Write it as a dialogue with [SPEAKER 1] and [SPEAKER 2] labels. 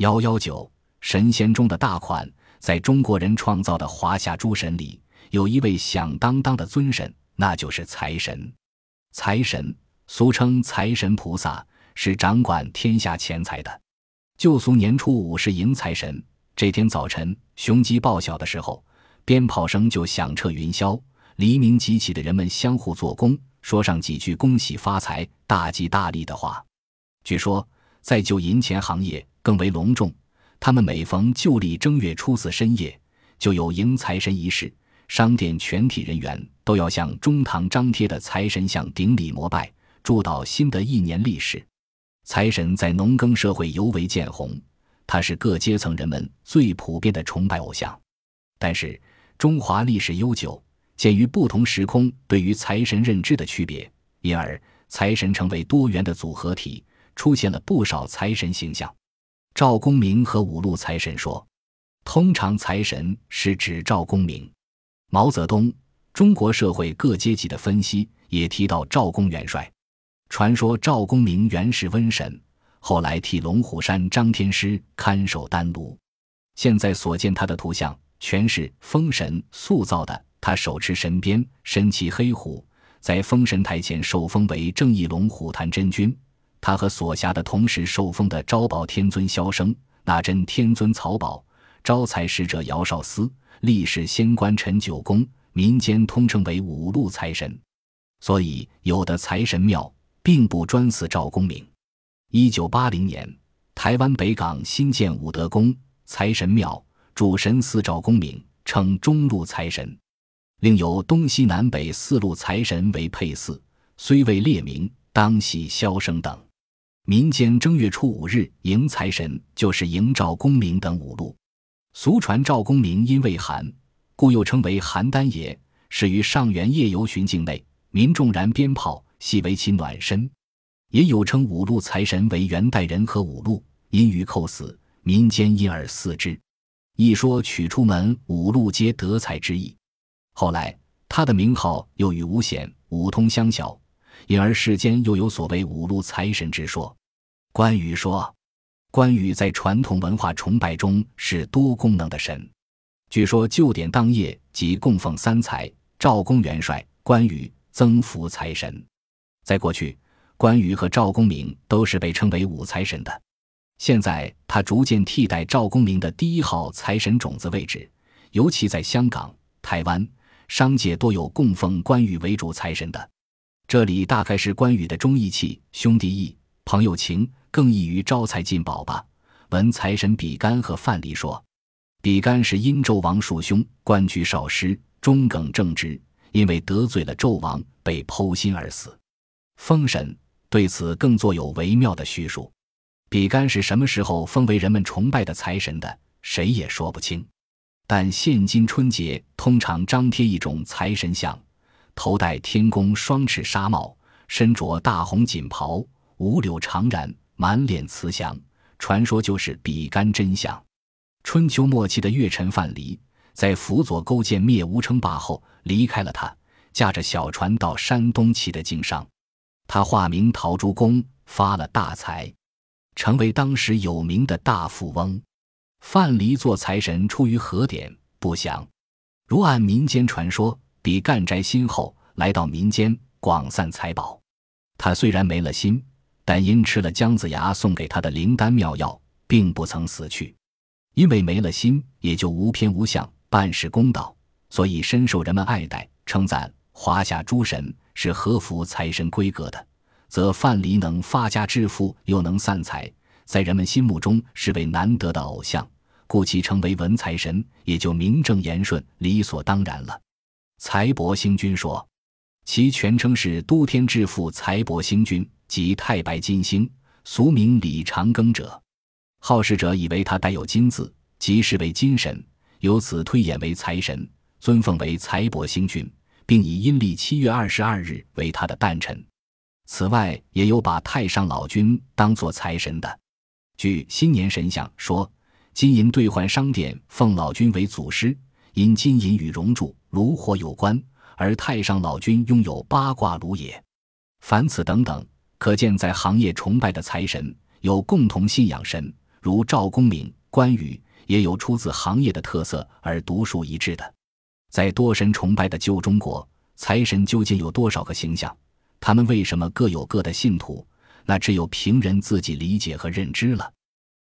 [SPEAKER 1] 幺幺九神仙中的大款，在中国人创造的华夏诸神里，有一位响当当的尊神，那就是财神。财神俗称财神菩萨，是掌管天下钱财的。旧俗年初五是迎财神，这天早晨雄鸡报晓的时候，鞭炮声就响彻云霄。黎明即起的人们相互做工，说上几句恭喜发财、大吉大利的话。据说，在旧银钱行业更为隆重，他们每逢旧历正月初四深夜，就有迎财神仪式，商店全体人员都要向中堂张贴的财神像顶礼膜拜，祝祷新的一年利市。财神在农耕社会尤为见红，他是各阶层人们最普遍的崇拜偶像。但是，中华历史悠久。鉴于不同时空对于财神认知的区别，因而财神成为多元的组合体，出现了不少财神形象。赵公明和五路财神说，通常财神是指赵公明。毛泽东《中国社会各阶级的分析》也提到赵公元帅。传说赵公明原是瘟神，后来替龙虎山张天师看守丹炉。现在所见他的图像，全是封神塑造的。他手持神鞭，身骑黑虎，在封神台前受封为正义龙虎坛真君。他和所辖的同时受封的招宝天尊萧生、纳真天尊曹宝、招财使者姚少司、历史仙官陈九公，民间通称为五路财神。所以，有的财神庙并不专祀赵公明。一九八零年，台湾北港新建武德宫财神庙，主神祀赵公明，称中路财神。另有东西南北四路财神为配祀，虽未列名，当系萧生等。民间正月初五日迎财神，就是迎赵公明等五路。俗传赵公明因为寒，故又称为邯郸爷，始于上元夜游巡境内，民众燃鞭炮，系为其暖身。也有称五路财神为元代人和五路，因于寇死，民间因而祀之。一说取出门五路皆得财之意。后来，他的名号又与五显、五通相晓，因而世间又有所谓五路财神之说。关羽说，关羽在传统文化崇拜中是多功能的神。据说旧典当夜即供奉三才：赵公元帅、关羽、增福财神。在过去，关羽和赵公明都是被称为五财神的。现在，他逐渐替代赵公明的第一号财神种子位置，尤其在香港、台湾。商界多有供奉关羽为主财神的，这里大概是关羽的忠义气、兄弟义、朋友情更易于招财进宝吧。闻财神比干和范蠡说，比干是殷纣王庶兄，官居少师，忠耿正直，因为得罪了纣王，被剖心而死。封神对此更作有微妙的叙述。比干是什么时候封为人们崇拜的财神的，谁也说不清。但现今春节通常张贴一种财神像，头戴天宫双翅纱帽，身着大红锦袍，五柳长髯，满脸慈祥。传说就是比干真相。春秋末期的越臣范蠡，在辅佐勾践灭吴称霸后，离开了他，驾着小船到山东起的经商。他化名陶朱公，发了大财，成为当时有名的大富翁。范蠡做财神出于何典不详，如按民间传说，比干摘心后来到民间广散财宝。他虽然没了心，但因吃了姜子牙送给他的灵丹妙药，并不曾死去。因为没了心，也就无偏无向，办事公道，所以深受人们爱戴，称赞华夏诸神是合符财神规格的，则范蠡能发家致富，又能散财。在人们心目中是位难得的偶像，故其成为文财神也就名正言顺、理所当然了。财帛星君说，其全称是都天致富财帛星君，即太白金星，俗名李长庚者。好事者以为他带有金字，即是为金神，由此推演为财神，尊奉为财帛星君，并以阴历七月二十二日为他的诞辰。此外，也有把太上老君当作财神的。据新年神像说，金银兑换商店奉老君为祖师，因金银与熔铸炉火有关，而太上老君拥有八卦炉也。凡此等等，可见在行业崇拜的财神有共同信仰神，如赵公明、关羽，也有出自行业的特色而独树一帜的。在多神崇拜的旧中国，财神究竟有多少个形象？他们为什么各有各的信徒？那只有凭人自己理解和认知了。